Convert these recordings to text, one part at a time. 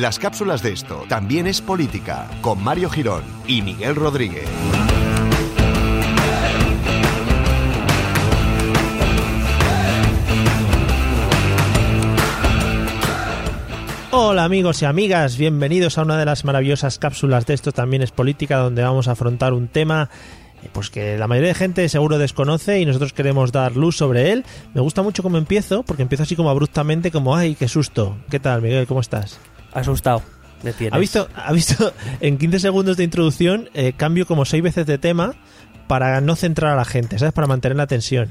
Las cápsulas de esto también es política con Mario Girón y Miguel Rodríguez. Hola amigos y amigas, bienvenidos a una de las maravillosas cápsulas de esto también es política donde vamos a afrontar un tema pues que la mayoría de gente seguro desconoce y nosotros queremos dar luz sobre él. Me gusta mucho cómo empiezo, porque empiezo así como abruptamente, como ¡ay, qué susto! ¿Qué tal, Miguel? ¿Cómo estás? Asustado. Me tienes. ¿Ha visto, ha visto en 15 segundos de introducción eh, cambio como 6 veces de tema para no centrar a la gente, ¿sabes? Para mantener la tensión.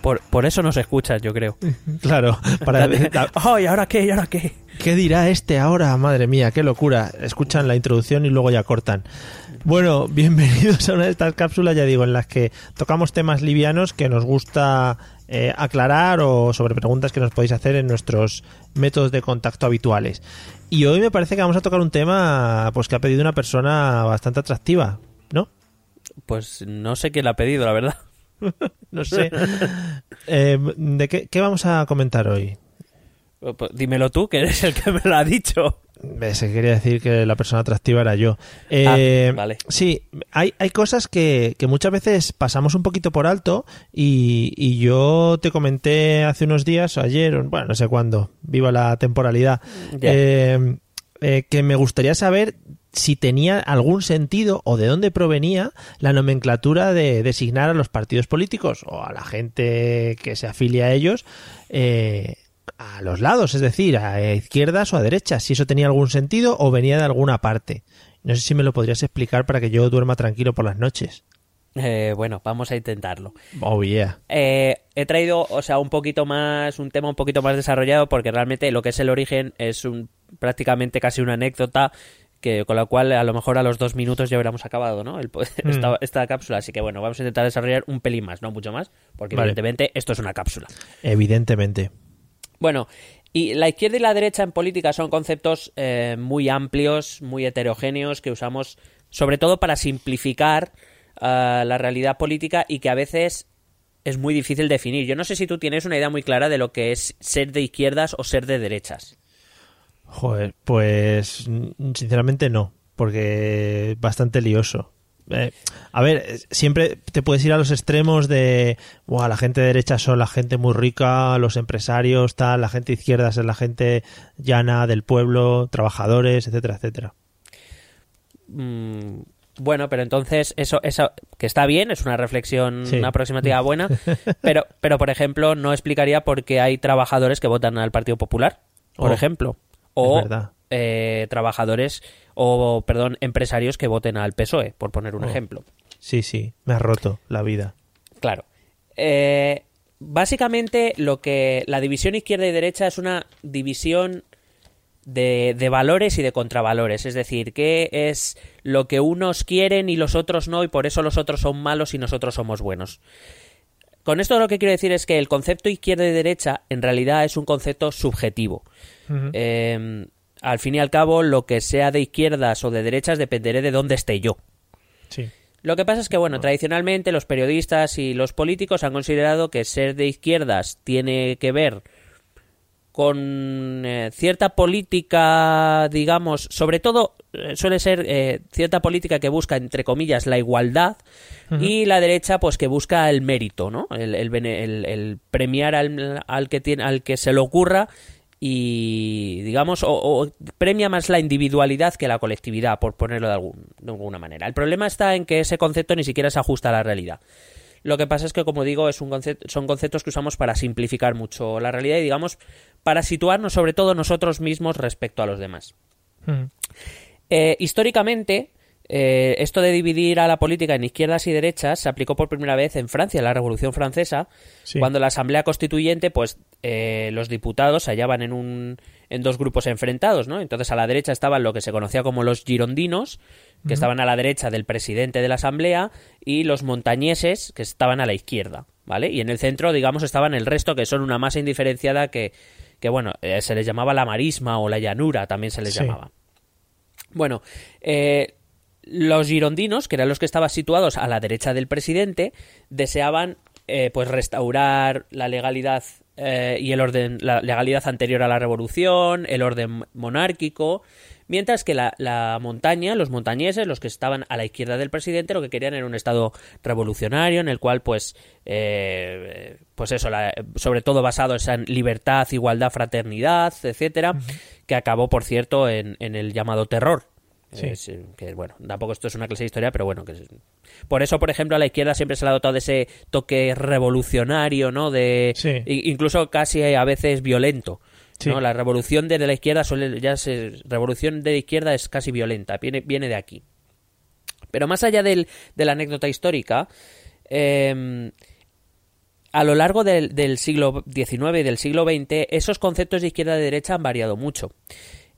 Por, por eso nos escuchas, yo creo. Claro, para... ¡Ay, ¿y ahora qué? ¿Y ahora qué? ¿Qué dirá este ahora? Madre mía, qué locura. Escuchan la introducción y luego ya cortan. Bueno, bienvenidos a una de estas cápsulas, ya digo, en las que tocamos temas livianos que nos gusta eh, aclarar o sobre preguntas que nos podéis hacer en nuestros métodos de contacto habituales. Y hoy me parece que vamos a tocar un tema pues que ha pedido una persona bastante atractiva, ¿no? Pues no sé quién la ha pedido, la verdad. no sé. Eh, ¿De qué, qué vamos a comentar hoy? Pues dímelo tú, que eres el que me lo ha dicho. Se quería decir que la persona atractiva era yo. Eh, Ah, vale. Sí, hay, hay cosas que, que muchas veces pasamos un poquito por alto y, y yo te comenté hace unos días, o ayer, bueno, no sé cuándo, viva la temporalidad, eh, eh, que me gustaría saber si tenía algún sentido o de dónde provenía la nomenclatura de designar a los partidos políticos o a la gente que se afilia a ellos eh, a los lados, es decir, a izquierdas o a derechas, si eso tenía algún sentido o venía de alguna parte. No sé si me lo podrías explicar para que yo duerma tranquilo por las noches. Eh, bueno, vamos a intentarlo. Oh, yeah. Eh, he traído, o sea, un poquito más, un tema un poquito más desarrollado porque realmente lo que es el origen es un prácticamente casi una anécdota que con la cual a lo mejor a los dos minutos ya hubiéramos acabado, ¿no? El, esta, esta cápsula. Así que bueno, vamos a intentar desarrollar un pelín más, no mucho más, porque Vale. evidentemente esto es una cápsula. Evidentemente. Bueno, y la izquierda y la derecha en política son conceptos eh, muy amplios, muy heterogéneos, que usamos sobre todo para simplificar eh, la realidad política y que a veces es muy difícil definir. Yo no sé si tú tienes una idea muy clara de lo que es ser de izquierdas o ser de derechas. Joder, pues sinceramente no, porque es bastante lioso. Eh, a ver, eh, siempre te puedes ir a los extremos de, "Buah, la gente de derecha son la gente muy rica, los empresarios, tal, la gente de izquierdas es la gente llana del pueblo, trabajadores, etcétera, etcétera. Mm, bueno, pero entonces eso, eso que está bien, es una reflexión Sí. aproximativa buena, pero, pero por ejemplo no explicaría por qué hay trabajadores que votan al Partido Popular, por Oh, ejemplo, o verdad. Eh, trabajadores o perdón empresarios que voten al PSOE, por poner un Oh. ejemplo. Sí, sí, me ha roto la vida. Claro. Eh, básicamente lo que la división izquierda y derecha es una división de, de valores y de contravalores. Es decir, qué es lo que unos quieren y los otros no, y por eso los otros son malos y nosotros somos buenos. Con esto lo que quiero decir es que el concepto izquierda y derecha en realidad es un concepto subjetivo. Eh, al fin y al cabo, lo que sea de izquierdas o de derechas dependeré de dónde esté yo. Sí. Lo que pasa es que, bueno, tradicionalmente los periodistas y los políticos han considerado que ser de izquierdas tiene que ver con eh, cierta política, digamos, sobre todo eh, suele ser eh, cierta política que busca, entre comillas, la igualdad y la derecha, pues que busca el mérito, ¿no? El, el bene- el- el premiar al, al que tiene, al que se le ocurra y digamos o, o premia más la individualidad que la colectividad por ponerlo de, algún- de alguna manera. El problema está en que ese concepto ni siquiera se ajusta a la realidad. Lo que pasa es que como digo es un concepto, son conceptos que usamos para simplificar mucho la realidad y digamos para situarnos sobre todo nosotros mismos respecto a los demás. Mm. eh, históricamente Eh, esto de dividir a la política en izquierdas y derechas se aplicó por primera vez en Francia, en la Revolución Francesa, Sí. cuando la Asamblea Constituyente, pues eh, los diputados se hallaban en, un, en dos grupos enfrentados, ¿no? Entonces a la derecha estaban lo que se conocía como los girondinos, que estaban a la derecha del presidente de la Asamblea, y los montañeses, que estaban a la izquierda, ¿vale? Y en el centro, digamos, estaban el resto, que son una masa indiferenciada que, que bueno, eh, se les llamaba la marisma o la llanura, también se les Sí. llamaba. Bueno, eh, los girondinos, que eran los que estaban situados a la derecha del presidente, deseaban eh, pues restaurar la legalidad eh, y el orden, la legalidad anterior a la revolución, el orden monárquico, mientras que la, la montaña, los montañeses, los que estaban a la izquierda del presidente, lo que querían era un estado revolucionario en el cual, pues, eh, pues eso, la- sobre todo basado en libertad, igualdad, fraternidad, etcétera, que acabó, por cierto, en, en el llamado terror. Sí. Es, eh, que bueno, tampoco esto es una clase de historia, pero bueno, que es- por eso, por ejemplo, a la izquierda siempre se le ha dotado de ese toque revolucionario, ¿no? De Sí. incluso casi a veces violento. Sí. ¿no? La revolución de la izquierda suele ya se, revolución de la izquierda es casi violenta, viene, viene de aquí. Pero más allá del, de la anécdota histórica, eh, a lo largo del, del siglo XIX y del siglo XX, esos conceptos de izquierda y derecha han variado mucho.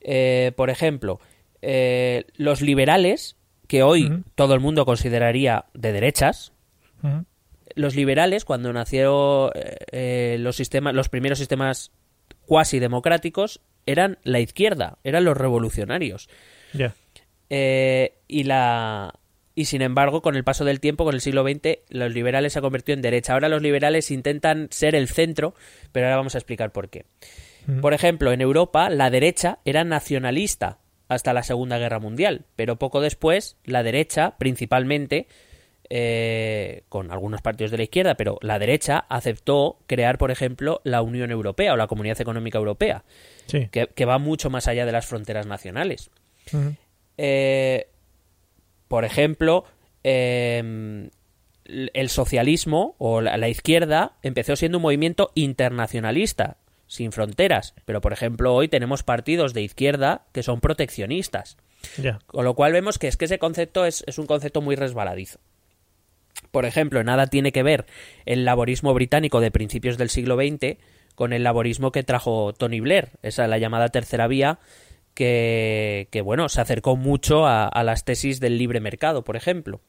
Eh, por ejemplo, eh, los liberales, que hoy todo el mundo consideraría de derechas, los liberales, cuando nacieron eh, eh, los sistemas, los primeros sistemas cuasi democráticos, eran la izquierda, eran los revolucionarios. Eh, y la y sin embargo, con el paso del tiempo, con el siglo XX, los liberales se han convertido en derecha. Ahora los liberales intentan ser el centro, pero ahora vamos a explicar por qué. Por ejemplo, en Europa, la derecha era nacionalista hasta la Segunda Guerra Mundial, pero poco después, la derecha, principalmente, eh, con algunos partidos de la izquierda, pero la derecha aceptó crear, por ejemplo, la Unión Europea o la Comunidad Económica Europea, Sí. que, que va mucho más allá de las fronteras nacionales. Eh, por ejemplo, eh, el socialismo o la, la izquierda empezó siendo un movimiento internacionalista, sin fronteras. Pero, por ejemplo, hoy tenemos partidos de izquierda que son proteccionistas. Con lo cual vemos que es que ese concepto es, es un concepto muy resbaladizo. Por ejemplo, nada tiene que ver el laborismo británico de principios del siglo XX con el laborismo que trajo Tony Blair, esa la llamada tercera vía, que, que bueno, se acercó mucho a, a las tesis del libre mercado, por ejemplo.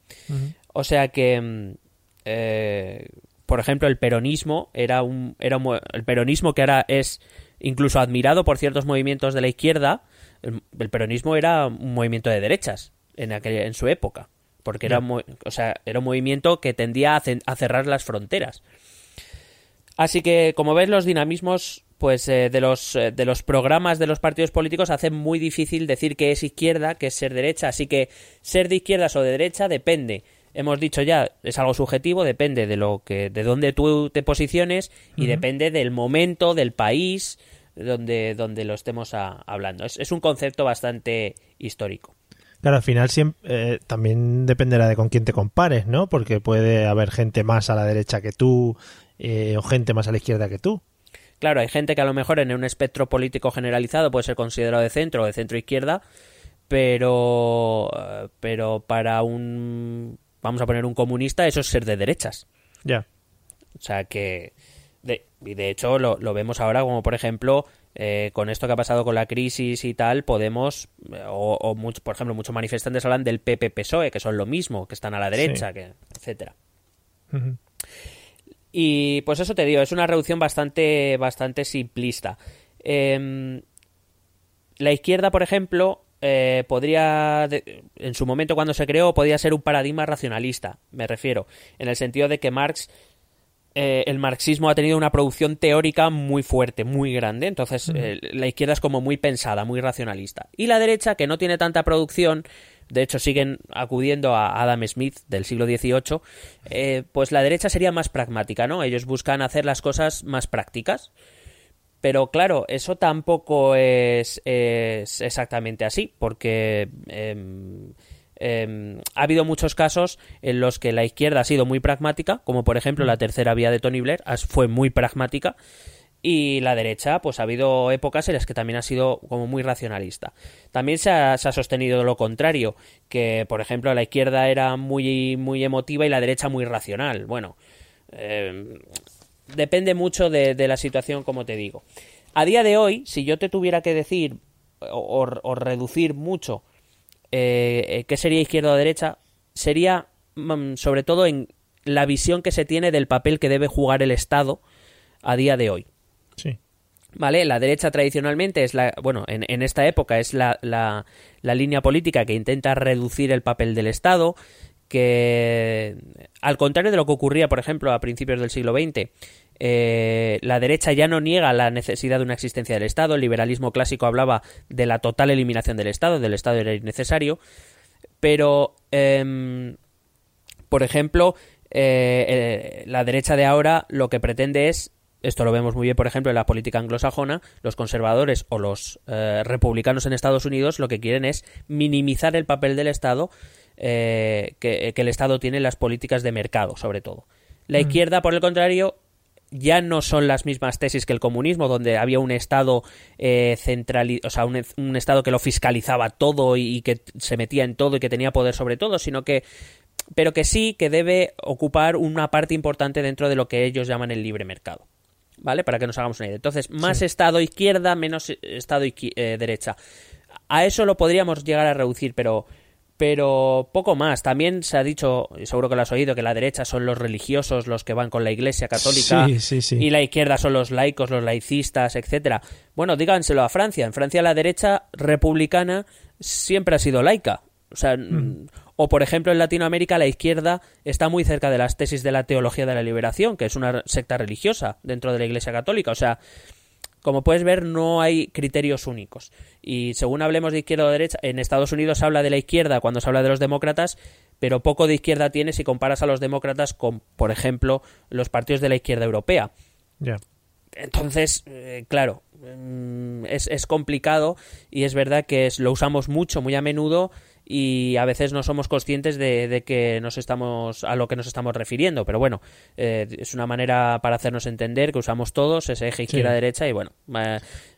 O sea que, mm, eh, por ejemplo, el peronismo era un, era un el peronismo que ahora es incluso admirado por ciertos movimientos de la izquierda. El, el peronismo era un movimiento de derechas en aquella, en su época, porque era, o sea, era un movimiento que tendía a cerrar las fronteras. Así que, como ves, los dinamismos pues eh, de los eh, de los programas de los partidos políticos hacen muy difícil decir que es izquierda, que es ser derecha, así que ser de izquierdas o de derecha depende. Hemos dicho ya, es algo subjetivo, depende de lo que de dónde tú te posiciones y depende del momento, del país donde donde lo estemos a- hablando. Es, es un concepto bastante histórico. Claro, al final siempre, eh, también dependerá de con quién te compares, ¿no? Porque puede haber gente más a la derecha que tú eh, o gente más a la izquierda que tú. Claro, hay gente que a lo mejor en un espectro político generalizado puede ser considerado de centro o de centro izquierda, pero eh, pero para un vamos a poner un comunista eso es ser de derechas. Ya. O sea que de, y de hecho lo, lo vemos ahora como por ejemplo eh, con esto que ha pasado con la crisis y tal podemos eh, o, o mucho- por ejemplo muchos manifestantes hablan del PP PSOE que son lo mismo que están a la derecha que etcétera y pues eso te digo, es una reducción bastante, bastante simplista. Em, la izquierda, por ejemplo, eh, podría, de- en su momento cuando se creó, podía ser un paradigma racionalista, me refiero, en el sentido de que Marx, eh, el marxismo ha tenido una producción teórica muy fuerte, muy grande, entonces eh, la izquierda es como muy pensada, muy racionalista. Y la derecha, que no tiene tanta producción, de hecho siguen acudiendo a Adam Smith del siglo XVIII, eh, pues la derecha sería más pragmática, ¿no? Ellos buscan hacer las cosas más prácticas. Pero claro, eso tampoco es, exactamente así, porque em, em, ha habido muchos casos en los que la izquierda ha sido muy pragmática, como por ejemplo la tercera vía de Tony Blair fue muy pragmática, y la derecha, pues ha habido épocas en las que también ha sido como muy racionalista. También se ha, sostenido lo contrario, que por ejemplo la izquierda era muy, muy emotiva y la derecha muy racional. Bueno, eh, depende mucho de, la situación, como te digo. A día de hoy, si yo te tuviera que decir o, reducir mucho eh, eh, qué sería izquierda o derecha, sería mm, sobre todo en la visión que se tiene del papel que debe jugar el Estado a día de hoy. ¿Vale? La derecha tradicionalmente es la, bueno, en, esta época es la, la, línea política que intenta reducir el papel del Estado, que al contrario de lo que ocurría, por ejemplo, a principios del siglo XX, eh, la derecha ya no niega la necesidad de una existencia del Estado, el liberalismo clásico hablaba de la total eliminación del Estado, del Estado era innecesario, pero, em, por ejemplo, eh, eh, la derecha de ahora lo que pretende es esto lo vemos muy bien, por ejemplo, en la política anglosajona, los conservadores o los republicanos en Estados Unidos lo que quieren es minimizar el papel del Estado eh, que, el Estado tiene en las políticas de mercado, sobre todo. La mm. izquierda, por el contrario, ya no son las mismas tesis que el comunismo, donde había un Estado eh, central, o sea, un, Estado que lo fiscalizaba todo y, que se metía en todo y que tenía poder sobre todo, sino que pero que sí que debe ocupar una parte importante dentro de lo que ellos llaman el libre mercado. ¿vale? Para que nos hagamos una idea. Entonces, más estado izquierda, menos estado eh, derecha. A eso lo podríamos llegar a reducir, pero pero poco más. También se ha dicho, y seguro que lo has oído, que la derecha son los religiosos, los que van con la Iglesia católica, y la izquierda son los laicos, los laicistas, etcétera. Bueno, díganselo a Francia. En Francia la derecha republicana siempre ha sido laica. O sea, mm. O, por ejemplo, en Latinoamérica la izquierda está muy cerca de las tesis de la teología de la liberación, que es una secta religiosa dentro de la Iglesia Católica. O sea, como puedes ver, no hay criterios únicos. Y según hablemos de izquierda o derecha, en Estados Unidos se habla de la izquierda cuando se habla de los demócratas, pero poco de izquierda tiene si comparas a los demócratas con, por ejemplo, los partidos de la izquierda europea. Entonces, eh, claro, mm, es, es, complicado y es verdad que lo usamos mucho, muy a menudo y a veces no somos conscientes de, que nos estamos a lo que nos estamos refiriendo. Pero bueno eh, es una manera para hacernos entender que usamos todos ese eje izquierda derecha y bueno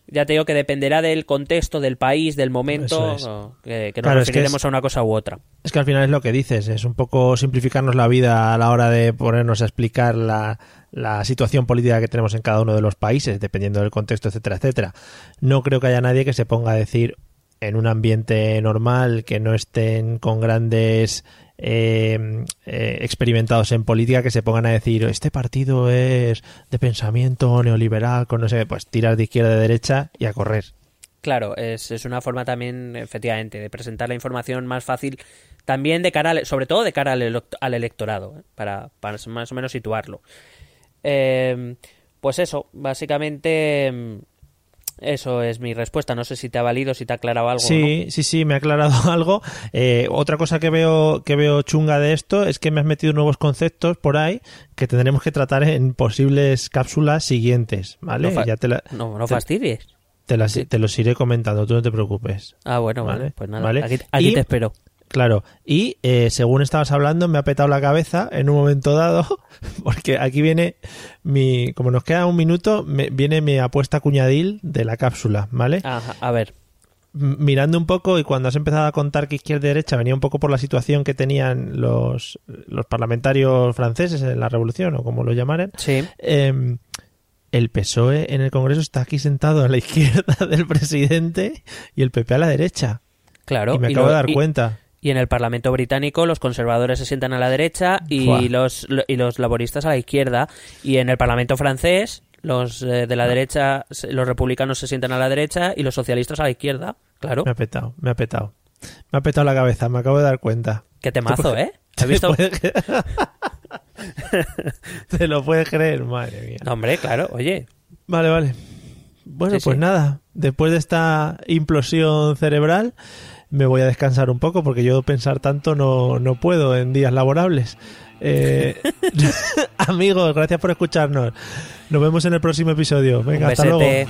ya te digo que dependerá del contexto del país del momento que, nos referiremos a una cosa u otra. Es que al final es lo que dices es un poco simplificarnos la vida a la hora de ponernos a explicar la, la situación política que tenemos en cada uno de los países, dependiendo del contexto, etcétera, etcétera. No creo que haya nadie que se ponga a decir, en un ambiente normal, que no estén con grandes eh, eh, experimentados en política, que se pongan a decir, este partido es de pensamiento neoliberal, con no sé, pues tirar de izquierda a derecha y a correr. Claro, es, es, una forma también, efectivamente, de presentar la información más fácil, también de cara, sobre todo de cara al, al electorado, ¿eh? para, más o menos situarlo. pues eso, básicamente eso es mi respuesta. No sé si te ha valido, si te ha aclarado algo. Sí, sí, sí, me ha aclarado algo. Eh, otra cosa que veo, que veo chunga de esto es que me has metido nuevos conceptos por ahí que tendremos que tratar en posibles cápsulas siguientes, ¿vale? No, ya te no, no fastidies. Te, te, los iré comentando, tú no te preocupes. Ah, bueno, vale. Pues nada, aquí, te espero. Claro, y eh, según estabas hablando me ha petado la cabeza en un momento dado, porque aquí viene mi, como nos queda un minuto, me, viene mi apuesta cuñadil de la cápsula, ¿vale? Ajá, a ver. Mirando un poco y cuando has empezado a contar que izquierda y derecha venía un poco por la situación que tenían los, los parlamentarios franceses en la revolución o como lo llamaren. Sí. Em, el PSOE en el Congreso está aquí sentado a la izquierda del presidente y el PP a la derecha. Claro. Y me acabo de dar cuenta. Y en el Parlamento británico los conservadores se sientan a la derecha y los, y los laboristas a la izquierda. Y en el Parlamento francés los eh, de la derecha, los republicanos se sientan a la derecha y los socialistas a la izquierda. Claro. Me ha petado, me ha petado. Me ha petado la cabeza, me acabo de dar cuenta. Qué temazo, ¿eh? ¿Has visto? Te lo puedes creer, madre mía. hombre, claro, oye. Vale, vale. Bueno, pues nada, después de esta implosión cerebral, me voy a descansar un poco porque yo pensar tanto no, no puedo en días laborables. Eh, amigos, gracias por escucharnos. Nos vemos en el próximo episodio. Venga, hasta luego.